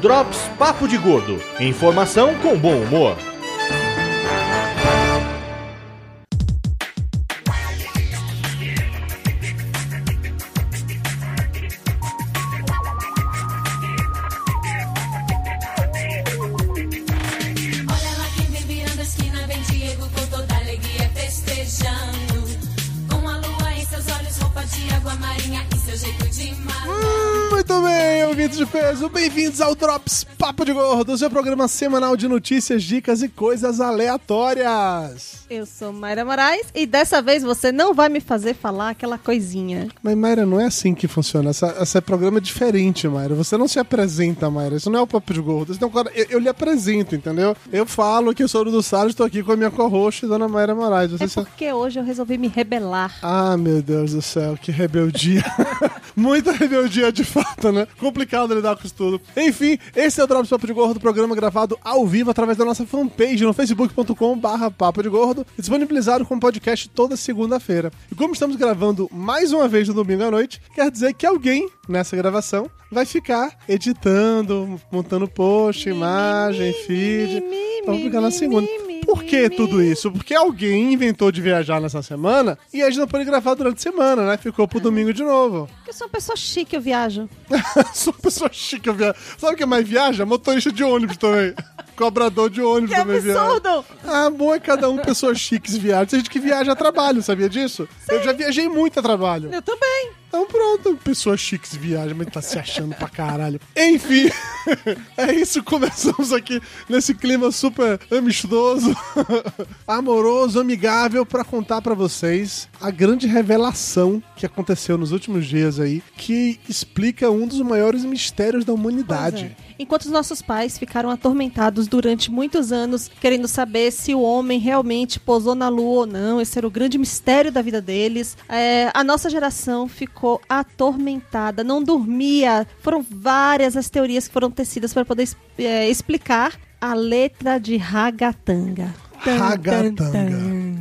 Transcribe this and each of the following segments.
Drops Papo de Gordo. Informação com bom humor. Muito bem, ouvintes de peso, bem-vindos ao Drops Papo de Gordo, seu programa semanal de notícias, dicas e coisas aleatórias. Eu sou Mayra Moraes e dessa vez você não vai me fazer falar aquela coisinha. Mas, Mayra, não é assim que funciona. Essa, esse programa é diferente, Mayra. Você não se apresenta, Mayra. Isso não é o Papo de Gordo. Não, eu, eu lhe apresento, entendeu? Eu falo que eu sou o do Salles, estou aqui com a minha co-host, Dona Mayra Moraes. Você É porque hoje eu resolvi me rebelar. Ah, meu Deus do céu, que rebeldia. Muita rebeldia de fato, né? Complicado lidar com isso tudo. Enfim, esse é o Drops Papo de Gordo, programa gravado ao vivo através da nossa fanpage no facebook.com barra Papo de Gordo, e disponibilizado como podcast toda segunda-feira. E como estamos gravando mais uma vez no domingo à noite, quer dizer que alguém nessa gravação vai ficar editando, montando post, imagem, feed. mi, Vamos ficar na segunda. Por que tudo isso? Porque alguém inventou de viajar nessa semana e a gente não pôde gravar durante a semana, né? Ficou pro domingo de novo. Porque eu sou uma pessoa chique, eu viajo. Sou uma pessoa chique, eu viajo. Sabe o que mais viaja? Motorista de ônibus também. Cobrador de ônibus Que também viaja. absurdo! Ah, bom é cada um pessoas chiques viaja. Tem gente que viaja a trabalho, sabia disso? Eu já viajei muito a trabalho. Eu também. Então pronto, pessoas chiques viajam, mas tá se achando pra caralho. Enfim, é isso, começamos aqui nesse clima super amistoso, amoroso, amigável, pra contar pra vocês a grande revelação que aconteceu nos últimos dias aí, que explica um dos maiores mistérios da humanidade. É. Enquanto os nossos pais ficaram atormentados durante muitos anos, querendo saber se o homem realmente pousou na lua ou não, esse era o grande mistério da vida deles, é, a nossa geração ficou atormentada, não dormia. Foram várias as teorias que foram tecidas para poder é, explicar a letra de Ragatanga. Tan, tan, Ragatanga. tan.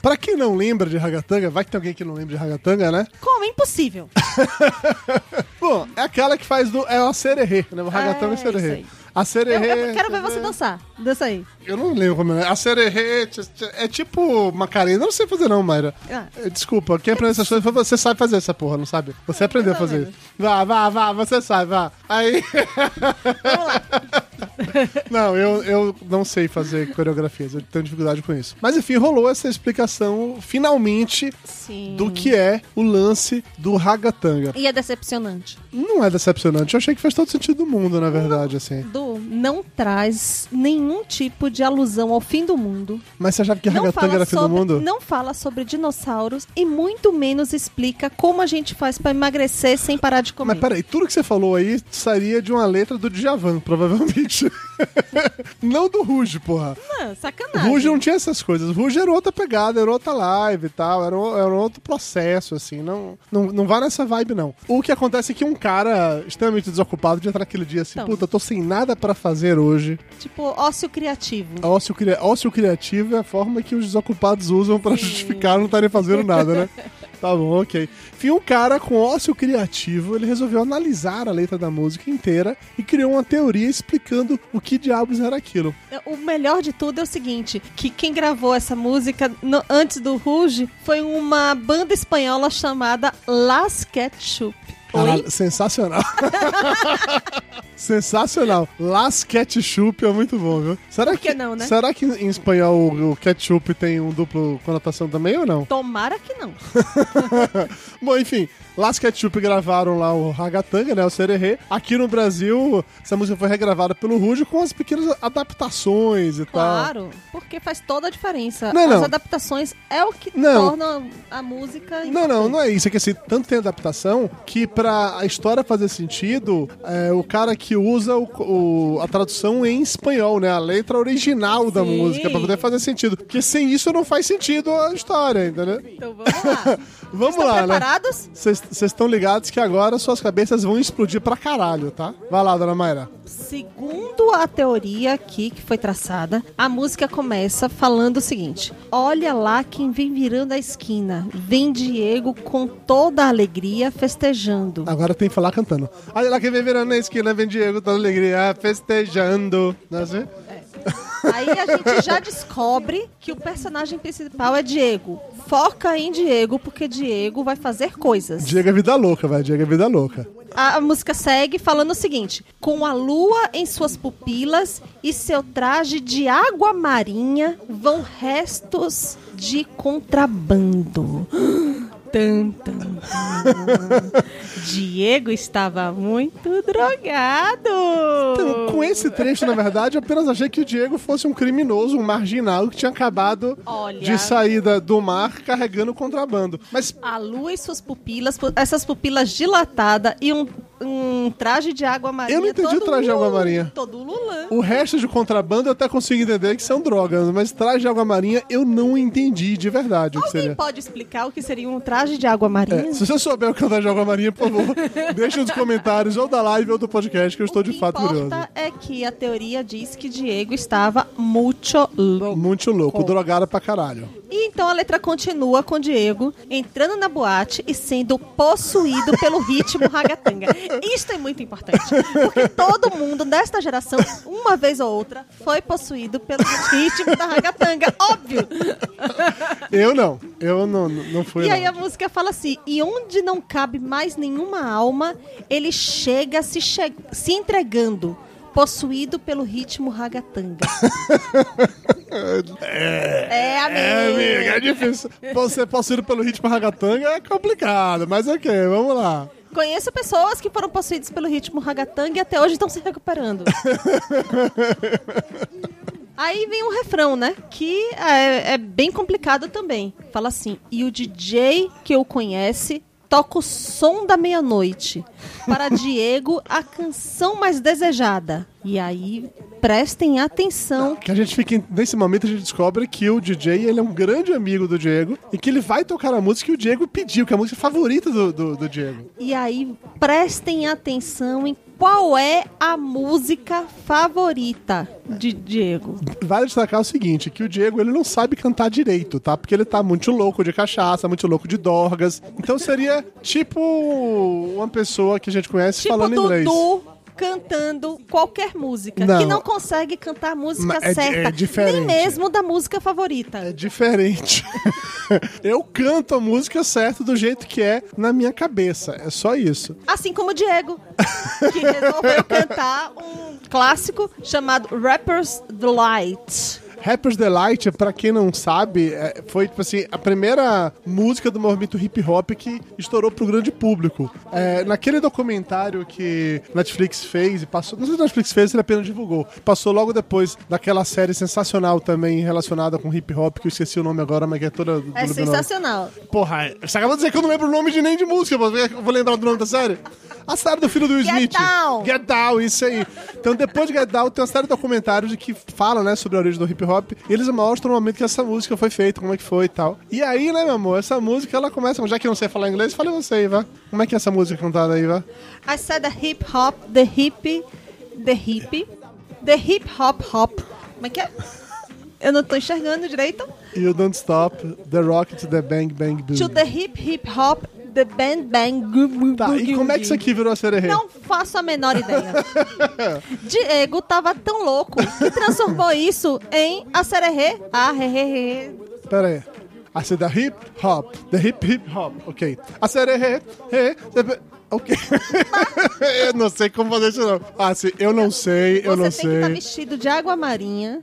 Pra quem não lembra de Ragatanga, vai que tem alguém que não lembra de Ragatanga, né? Como? É impossível. Bom, é aquela que faz do. É a sererê, né? O Ragatanga é, É, sererê. A Eu, sererê. eu quero ver você dançar. Dança aí. Eu não lembro como é. A sererê é tipo Macarena. Eu não sei fazer, não, Mayra. Ah. Eh, Desculpa, quem aprende essas coisas foi você sabe fazer essa porra, não sabe? Você aprendeu a fazer. Vá, vá, vá, você sabe, vá. Aí. Vamos lá. Não, eu, eu não sei fazer coreografias, eu tenho dificuldade com isso. Mas enfim, rolou essa explicação, finalmente, Sim. do que é o lance do ragatanga. E é decepcionante. Não é decepcionante, eu achei que faz todo sentido do mundo, na verdade, assim. Du, não traz nenhum tipo de alusão ao fim do mundo. Mas você achava que Não ragatanga era fim do sobre, mundo? não fala sobre dinossauros e muito menos explica como a gente faz pra emagrecer sem parar de comer. Mas peraí, tudo que você falou aí sairia de uma letra do Djavan, provavelmente. não do Ruge, porra. Não, sacanagem. Ruge não tinha essas coisas. Ruge era outra pegada, era outra live e tal, era, era outro processo, assim. Não, não, não vai nessa vibe, não. O que acontece é que um cara extremamente desocupado de entrar naquele dia assim, Então. puta, tô sem nada pra fazer hoje. Tipo, ócio criativo. Ócio, ócio criativo é a forma que os desocupados usam pra justificar não estarem fazendo nada, né? Tá bom, ok. Enfim, um cara com ócio criativo, ele resolveu analisar a letra da música inteira e criou uma teoria explicando o que diabos era aquilo. O melhor de tudo é o seguinte, que quem gravou essa música no- antes do Ruge foi uma banda espanhola chamada Las Ketchup. Caralho, sensacional. sensacional. Las Ketchup é muito bom, viu? Será Por que não, né? Será que em espanhol o ketchup tem um duplo conotação também ou não? Tomara que não. Bom, enfim, Las Ketchup gravaram lá o Ragatanga, né, o Sererê. Aqui no Brasil, essa música foi regravada pelo Ruge com as pequenas adaptações e tal. Claro, porque faz toda a diferença. Não, As não. adaptações é o que Não. torna a música Não, não, não é isso. É que assim, tanto tem adaptação que pra a história fazer sentido, é, o cara que usa o- o- a tradução em espanhol, né? A letra original da Sim. música, pra poder fazer sentido. Porque sem isso não faz sentido a história, entendeu? Então vamos lá. Vamos Estão lá, né? preparados? Vocês estão ligados que agora suas cabeças vão explodir pra caralho, tá? Vai lá, dona Mayra. Segundo a teoria aqui que foi traçada, a música começa falando o seguinte: Olha lá quem vem virando a esquina. Vem Diego com toda a alegria festejando. Agora tem que falar cantando. Olha lá quem vem virando na esquina, vem Diego, toda alegria, festejando. Não é assim? Aí a gente já descobre que o personagem principal é Diego. Foca em Diego, porque Diego vai fazer coisas. Diego é vida louca, vai. Diego é vida louca. A, música segue falando o seguinte: com a lua em suas pupilas e seu traje de água marinha vão restos de contrabando. Tum, tum, tum. Diego estava muito drogado. Então, com esse trecho, na verdade, eu apenas achei que o Diego fosse um criminoso, um marginal que tinha acabado Olha. de saída do mar carregando contrabando. Mas A lua e suas pupilas, pu- essas pupilas dilatadas e um, um traje de água marinha. Eu não entendi o traje de água marinha. Todo lulã. o resto de contrabando eu até consigo entender que são drogas, mas traje de água marinha eu não entendi de verdade o que Alguém seria. pode explicar o que seria um traje de água marinha? É, se você souber o que é um traje de água marinha, por favor, deixa nos comentários ou da live ou do podcast que eu estou o de que fato curioso. importa é que a teoria diz que Diego estava muito louco. Muito louco, drogado pra caralho. E então a letra continua com Diego entrando na boate e sendo possuído pelo ritmo ragatanga. Isso é muito importante, porque todo mundo desta geração, uma vez ou outra, foi possuído pelo ritmo da ragatanga, óbvio. Eu não, eu não, não fui. E aí não. a música fala assim: e onde não cabe mais nenhuma alma, ele chega se, che se entregando, possuído pelo ritmo ragatanga. é, amigo. É, amiga, é difícil. Você possuído pelo ritmo ragatanga é complicado, mas ok, vamos lá. Conheço pessoas que foram possuídas pelo ritmo ragatanga e até hoje estão se recuperando. Aí vem um refrão, né? Que é, é bem complicado também. Fala assim: e o DJ que eu conhece toca o som da meia-noite. Para Diego, a canção mais desejada. E aí, prestem atenção. Que a gente fica, em- nesse momento a gente descobre que o DJ ele é um grande amigo do Diego e que ele vai tocar a música que o Diego pediu, que é a música favorita do, do, do Diego. E aí, prestem atenção em qual é a música favorita de Diego. Vale destacar o seguinte, que o Diego ele não sabe cantar direito, tá? Porque ele tá muito louco de cachaça, muito louco de dorgas. Então seria tipo uma pessoa que a gente conhece Tipo falando inglês. Cantando qualquer música. Não. Que não consegue cantar a música é di- certa. é diferente. Nem mesmo da música favorita. É diferente. eu canto a música certa do jeito que é na minha cabeça. É só isso. Assim como o Diego, que resolveu cantar um clássico chamado Rapper's Delight. Rappers Delight, pra quem não sabe, é, foi tipo assim, a primeira música do movimento hip hop que estourou pro grande público. É, naquele documentário que Netflix fez e passou, não sei se Netflix fez, ele apenas divulgou. Passou logo depois daquela série sensacional também relacionada com hip hop, que eu esqueci o nome agora, mas que é toda É sensacional. Porra, você acabou de dizer que eu não lembro o nome de nem de música, eu vou lembrar do nome da série? A série do filho do Will Get Smith. Down. Get Down, isso aí. Então, depois de Get Down, tem uma série de documentários que fala, né, sobre a origem do hip hop. E eles mostram o momento que essa música foi feita, como é que foi e tal. E aí, né, meu amor, essa música, ela começa, já que eu não sei falar inglês, fala você aí, vá. Como é que é essa música cantada aí, vá? I said the hip hop, the hip, the hip, the hip hop hop. Como é que é? Eu não tô enxergando direito. You don't stop, the rocket, the bang, bang, boom. To the hip hip hop, the bang bang Tá, e como é que isso aqui virou a sererê? Não faço a menor ideia. Diego tava tão louco que transformou isso em a sererê. A re, re, re. Pera aí. I said the hip hop, the hip hip hop, ok. I said he, he, he, ok. eu não sei como fazer isso não. Ah, sim, eu não sei, eu Você não tem que estar sei. vestido de água marinha,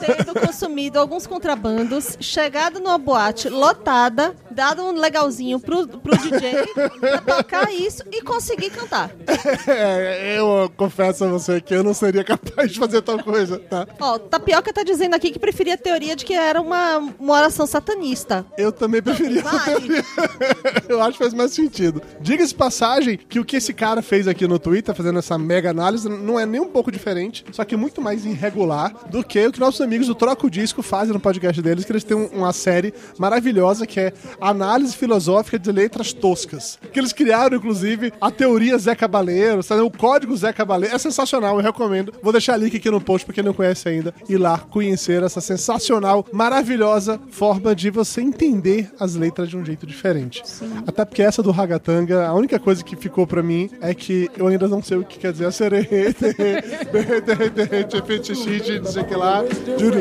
tendo consumido alguns contrabandos, chegado numa boate lotada, dado um legalzinho pro, pro DJ pra tocar isso e conseguir cantar. É, eu confesso a você que eu não seria capaz de fazer tal coisa, tá? Ó, Tapioca tá dizendo aqui que preferia a teoria de que era uma, uma oração satanista. Eu também preferia. Vale. eu acho que faz mais sentido. Diga-se passagem, que o que esse cara fez aqui no Twitter, fazendo essa mega análise, não é nem um pouco diferente, só que muito mais irregular do que o que nossos amigos do Troco Disco fazem no podcast deles, que eles têm um- uma série maravilhosa que é Análise Filosófica de Letras Toscas. Que eles criaram, inclusive, a teoria Zé Cabaleiro, sabe? o código Zé Cabaleiro. É sensacional, eu recomendo. Vou deixar link aqui no post pra quem não conhece ainda, ir lá conhecer essa sensacional, maravilhosa forma de você entender as letras de um jeito diferente. Até porque essa do Ragatanga, a única coisa que ficou pra mim é que eu ainda não sei o que quer dizer a sererê, fetichite, não sei o que lá, juru.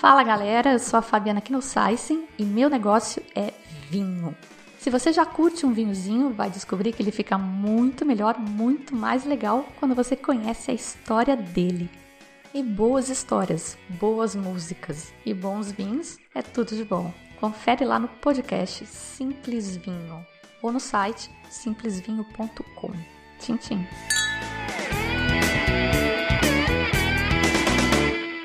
Fala galera, eu sou a Fabiana Knossaisen e meu negócio é vinho. Se você já curte um vinhozinho, vai descobrir que ele fica muito melhor, muito mais legal quando você conhece a história dele. E boas histórias, boas músicas e bons vinhos é tudo de bom. Confere lá no podcast Simples Vinho ou no site simplesvinho.com. Tchim, tchim.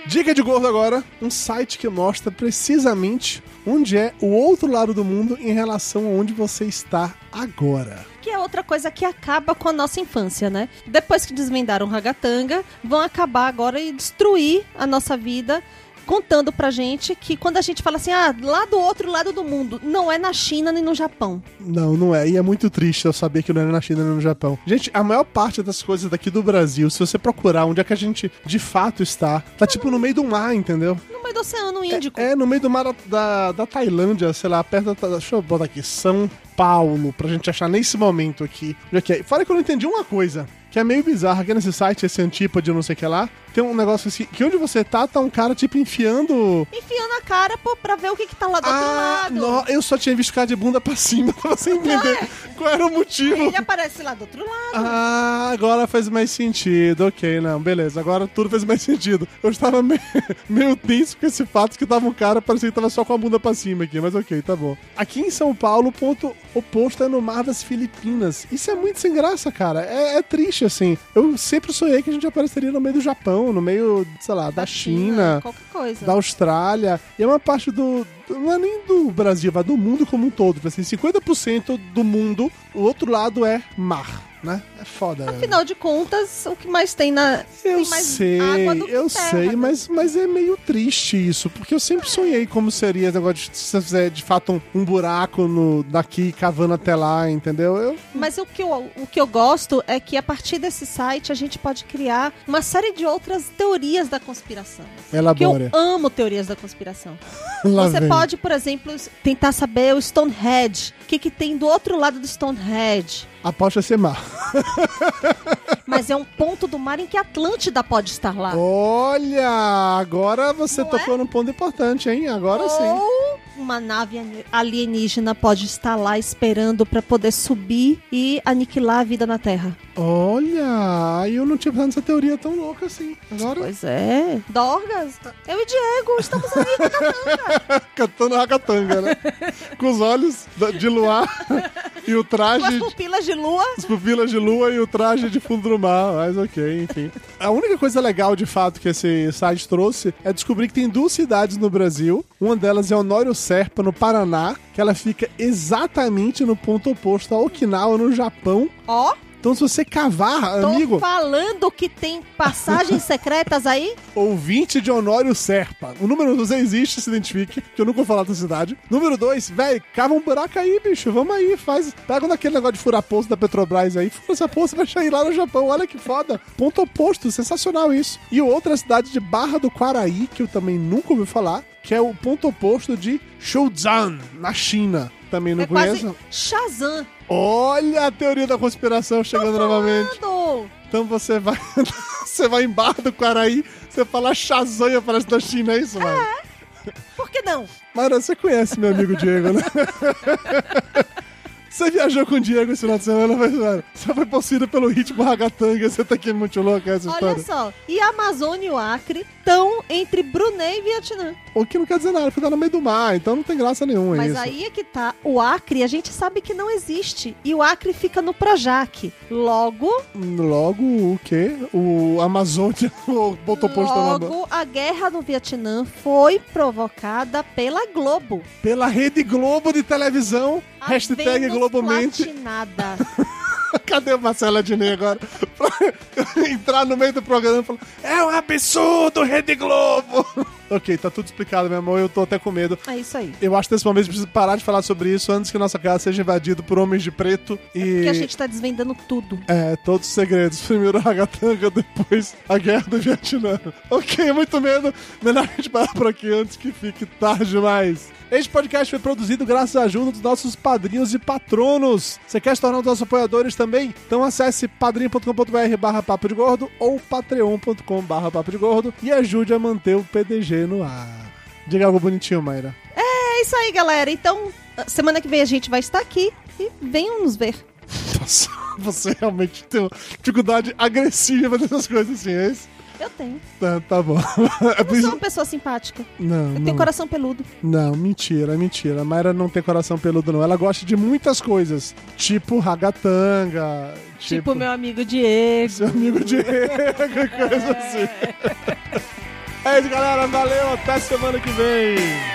Dica de gordo agora, um site que mostra precisamente onde é o outro lado do mundo em relação a onde você está agora. Que é outra coisa que acaba com a nossa infância, né? Depois que desvendaram Ragatanga, vão acabar agora e destruir a nossa vida, contando pra gente que quando a gente fala assim, ah, lá do outro lado do mundo, não é na China nem no Japão. Não, não é. E é muito triste eu saber que não é na China nem no Japão. Gente, a maior parte das coisas daqui do Brasil, se você procurar onde é que a gente de fato está, tá tipo no meio do mar, entendeu? No meio do Oceano Índico. É, no meio do mar da, da, da Tailândia, sei lá, perto da. Deixa eu botar aqui, São Paulo, pra gente achar nesse momento aqui. Onde é que é? Fora que eu não entendi uma coisa. Que é meio bizarro, aqui nesse site, esse antípode, não sei o que lá, tem um negócio assim, que onde você tá, tá um cara, tipo, enfiando... Enfiando a cara pô, pra ver o que, que tá lá do outro Ah, lado. no- eu só tinha visto cara de bunda pra cima, pra você entender qual era o motivo. Ele aparece lá do outro lado. Ah, agora faz mais sentido. Ok, não, beleza. Agora tudo faz mais sentido. Eu estava meio, meio tenso com esse fato que tava um cara, parecia que tava só com a bunda pra cima aqui, mas ok, tá bom. Aqui em São Paulo, o ponto oposto é no Mar das Filipinas. Isso é muito sem graça, cara. É, é triste, assim. Eu sempre sonhei que a gente apareceria no meio do Japão, no meio, sei lá, da, China Qualquer coisa. da Austrália. E é uma parte do. Não é nem do Brasil, vai do mundo como um todo. Assim, 50% do mundo, o outro lado é mar, né? É foda. Afinal de contas, o que mais tem na. eu tem sei, água do que eu terra, sei, né? mas, mas é meio triste isso, porque eu sempre sonhei como seria esse negócio de se você fizer de fato um, um buraco no, daqui cavando até lá, entendeu? Eu, Mas o que, eu, o que eu gosto é que a partir desse site a gente pode criar uma série de outras teorias da conspiração. Que eu elabora. amo teorias da conspiração. Você vem. pode, por exemplo, tentar saber o Stonehenge. O que, que tem do outro lado do Stonehenge? Aposta ser mar. Mas é um ponto do mar em que a Atlântida pode estar lá. Olha, agora você Não tocou num ponto importante, hein? Agora sim. Ou uma nave alienígena pode estar lá esperando para poder subir e aniquilar a vida na Terra. Olha, eu não tinha pensado nessa teoria tão louca assim. Agora, Pois é. Dorgas, eu e Diego estamos aí. cantando ragatanga, né? Com os olhos de luar e o Com as traje... pupilas de lua. As pupilas de lua e o traje de fundo do mar, mas ok, enfim. A única coisa legal, de fato, que esse site trouxe é descobrir que tem duas cidades no Brasil. Uma delas é Honório Serpa, no Paraná, que ela fica exatamente no ponto oposto a Okinawa, no Japão. Ó, Então, se você cavar, tô amigo, falando que tem passagens secretas aí. ouvinte de Honório Serpa. O número 2 existe, se identifique, que eu nunca vou falar da cidade. Número 2, velho, cava um buraco aí, bicho. Vamos aí, faz. Pega daquele negócio de furar poço da Petrobras aí, fura essa poça vai sair lá no Japão. Olha que foda. Ponto oposto, sensacional isso. E outra cidade de Barra do Quaraí, que eu também nunca ouvi falar, que é o ponto oposto de Shenzhen, na China. Também não é conheço. Shazam. Olha a teoria da conspiração chegando novamente. Então você vai. você vai em Barra do Quaraí, você fala Shazam e aparece da China, é isso, mano? Por que não? Mara, você conhece meu amigo Diego, né? Você viajou com o Diego esse final de semana, mas, velho, você foi possuído pelo ritmo ragatanga, você tá aqui muito louco essa Olha história. só, e a Amazônia e o Acre estão entre Brunei e Vietnã. O que não quer dizer nada, fica no meio do mar, então não tem graça nenhuma Mas isso. aí é que tá. O Acre, a gente sabe que não existe. E o Acre fica no Projac. Logo, Logo, o quê? O Amazônia, botou posto logo a guerra no Vietnã foi provocada pela Globo. Pela Rede Globo de televisão, A hashtag Vênus Globomente. Platinada. Cadê o Marcelo Adnet agora? Pra entrar no meio do programa e falar: É um absurdo, Rede Globo! ok, tá tudo explicado, meu amor. Eu tô até com medo. É isso aí. Eu acho que nesse momento a gente precisa parar de falar sobre isso antes que nossa casa seja invadida por homens de preto e. Porque a gente tá desvendando tudo. É, todos os segredos. Primeiro a Ragatanga, depois a guerra do Vietnã. Ok, muito medo. Melhor a gente parar por aqui antes que fique tarde demais. Este podcast foi produzido graças à ajuda dos nossos padrinhos e patronos. Você quer se tornar um dos nossos apoiadores também? Então acesse padrinho.com.br barra papo de gordo ou patreon.com barra papo de gordo e ajude a manter o PDG no ar. Diga algo bonitinho, Mayra. É isso aí, galera. Então, semana que vem a gente vai estar aqui e venham nos ver. Nossa, você realmente tem uma dificuldade agressiva dessas coisas assim, é isso? Eu tenho. Tá, tá bom. É Eu sou isso... uma pessoa simpática. Não, Eu não. tenho coração peludo. Não, mentira, mentira. A Mayra não tem coração peludo, não. Ela gosta de muitas coisas. Tipo ragatanga. Tipo, Tipo, meu amigo Diego. seu amigo Diego, coisa assim. É isso, galera. Valeu. Até semana que vem.